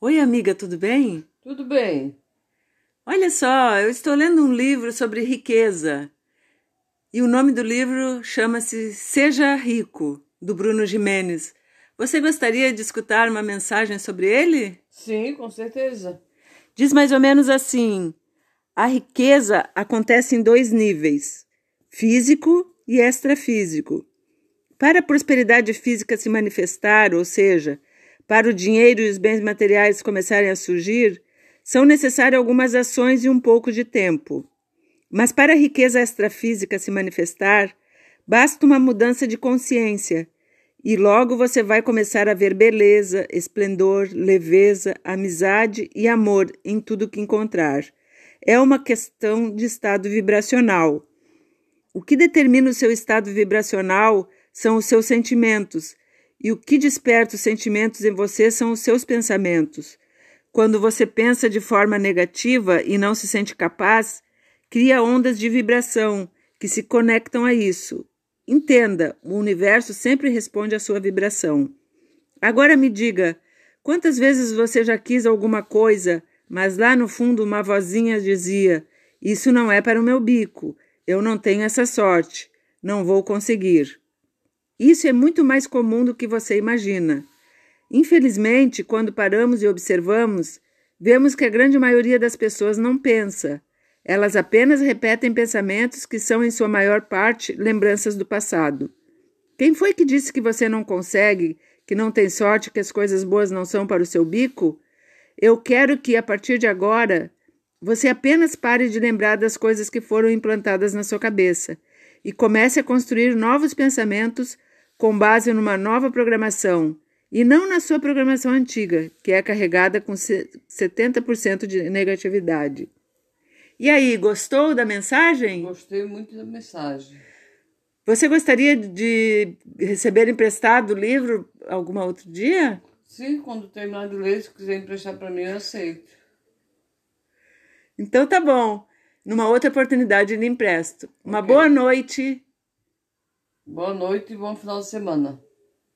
Oi, amiga, tudo bem? Tudo bem. Olha só, eu estou lendo um livro sobre riqueza. E o nome do livro chama-se Seja Rico, do Bruno Jimenez. Você gostaria de escutar uma mensagem sobre ele? Sim, com certeza. Diz mais ou menos assim: a riqueza acontece em dois níveis, físico e extrafísico. Para a prosperidade física se manifestar, ou seja, para o dinheiro e os bens materiais começarem a surgir, são necessárias algumas ações e um pouco de tempo. Mas para a riqueza extrafísica se manifestar, basta uma mudança de consciência, e logo você vai começar a ver beleza, esplendor, leveza, amizade e amor em tudo que encontrar. É uma questão de estado vibracional. O que determina o seu estado vibracional são os seus sentimentos, e o que desperta os sentimentos em você são os seus pensamentos. Quando você pensa de forma negativa e não se sente capaz, cria ondas de vibração que se conectam a isso. Entenda, o universo sempre responde à sua vibração. Agora me diga, quantas vezes você já quis alguma coisa, mas lá no fundo uma vozinha dizia: Isso não é para o meu bico, eu não tenho essa sorte, não vou conseguir. Isso é muito mais comum do que você imagina. Infelizmente, quando paramos e observamos, vemos que a grande maioria das pessoas não pensa. Elas apenas repetem pensamentos que são, em sua maior parte, lembranças do passado. Quem foi que disse que você não consegue, que não tem sorte, que as coisas boas não são para o seu bico? Eu quero que, a partir de agora, você apenas pare de lembrar das coisas que foram implantadas na sua cabeça e comece a construir novos pensamentos com base numa nova programação e não na sua programação antiga, que é carregada com 70% de negatividade. E aí, gostou da mensagem? Gostei muito da mensagem. Você gostaria de receber emprestado o livro algum outro dia? Sim, quando terminar de ler, se quiser emprestar para mim, eu aceito. Então tá bom. Numa outra oportunidade lhe empresto. Uma okay. boa noite. Boa noite e bom final de semana.